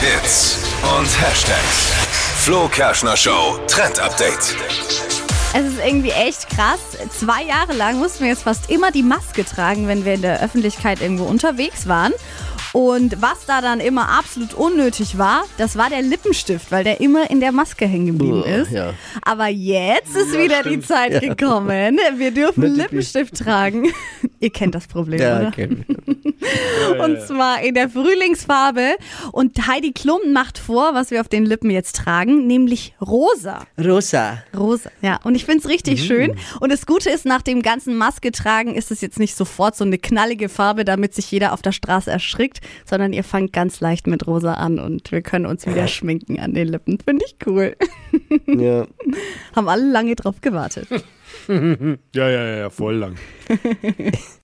Hits und Hashtags. Flo Kerschner Show Trend Update. Es ist irgendwie echt krass. Zwei Jahre lang mussten wir jetzt fast immer die Maske tragen, wenn wir in der Öffentlichkeit irgendwo unterwegs waren. Und was da dann immer absolut unnötig war, das war der Lippenstift, weil der immer in der Maske hängen geblieben ist. ja. Aber jetzt ist wieder die Zeit gekommen. Wir dürfen Lippenstift tragen. Ihr kennt das Problem, Ja, oder? Und zwar in der Frühlingsfarbe. Und Heidi Klum macht vor, was wir auf den Lippen jetzt tragen, nämlich rosa. Rosa. Rosa, ja. Und ich finde es richtig schön. Und das Gute ist, nach dem ganzen Maske tragen ist es jetzt nicht sofort so eine knallige Farbe, damit sich jeder auf der Straße erschrickt, sondern ihr fangt ganz leicht mit rosa an und wir können uns wieder schminken an den Lippen. Finde ich cool. Ja. Haben alle lange drauf gewartet. Ja, ja, ja, voll lang.